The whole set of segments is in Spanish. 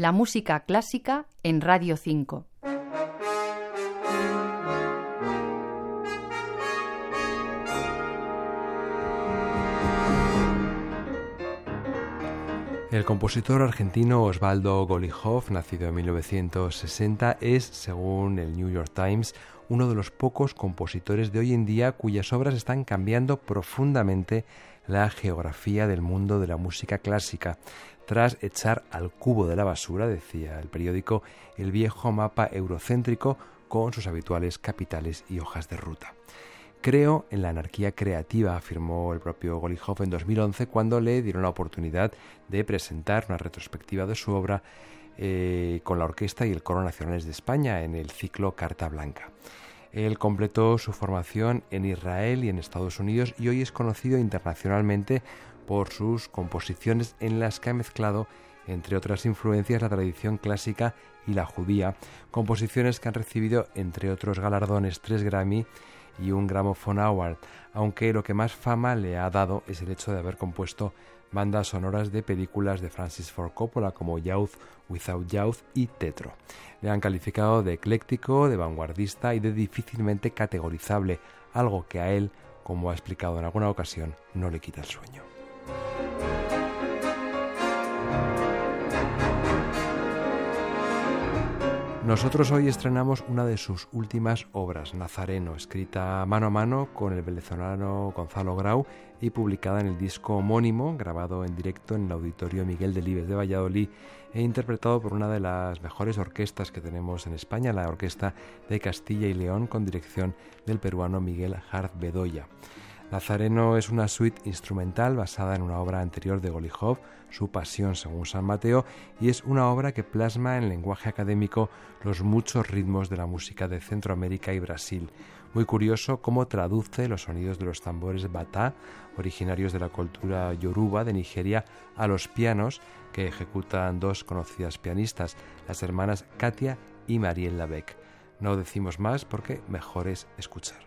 La música clásica en Radio 5. El compositor argentino Osvaldo Golijov, nacido en 1960, es, según el New York Times, uno de los pocos compositores de hoy en día cuyas obras están cambiando profundamente la geografía del mundo de la música clásica, tras echar al cubo de la basura, decía el periódico, el viejo mapa eurocéntrico con sus habituales capitales y hojas de ruta. Creo en la anarquía creativa, afirmó el propio Golijov en 2011 cuando le dieron la oportunidad de presentar una retrospectiva de su obra eh, con la orquesta y el coro nacionales de España en el ciclo Carta Blanca. Él completó su formación en Israel y en Estados Unidos y hoy es conocido internacionalmente por sus composiciones en las que ha mezclado, entre otras influencias, la tradición clásica y la judía, composiciones que han recibido, entre otros galardones, tres Grammy y un Gramophone Award, aunque lo que más fama le ha dado es el hecho de haber compuesto bandas sonoras de películas de Francis Ford Coppola como Youth Without Youth y Tetro. Le han calificado de ecléctico, de vanguardista y de difícilmente categorizable, algo que a él, como ha explicado en alguna ocasión, no le quita el sueño. Nosotros hoy estrenamos una de sus últimas obras, Nazareno, escrita mano a mano con el venezolano Gonzalo Grau y publicada en el disco homónimo, grabado en directo en el Auditorio Miguel Delibes de Valladolid e interpretado por una de las mejores orquestas que tenemos en España, la Orquesta de Castilla y León, con dirección del peruano Miguel Hart Bedoya. Nazareno es una suite instrumental basada en una obra anterior de Golijov, Su Pasión según San Mateo, y es una obra que plasma en lenguaje académico los muchos ritmos de la música de Centroamérica y Brasil. Muy curioso cómo traduce los sonidos de los tambores batá, originarios de la cultura yoruba de Nigeria, a los pianos que ejecutan dos conocidas pianistas, las hermanas Katia y Marielle Beck. No decimos más porque mejor es escuchar.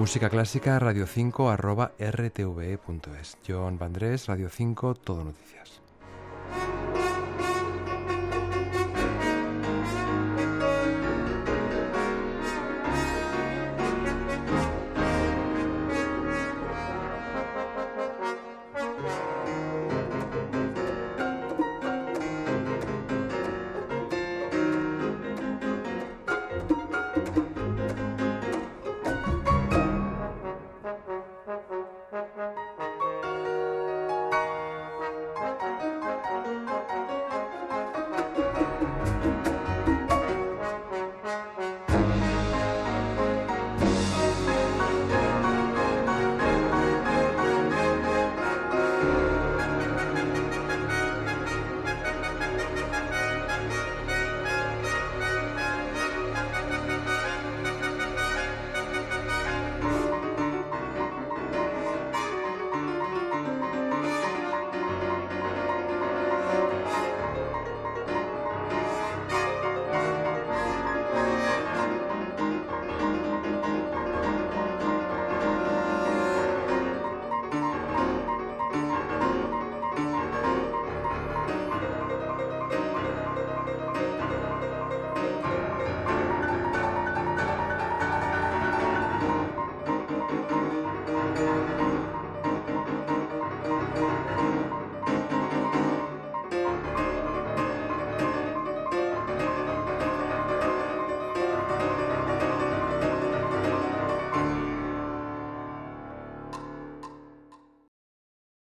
Música clásica radio5 arroba rtve.es. John Vandrés, Radio 5, Todo Noticias.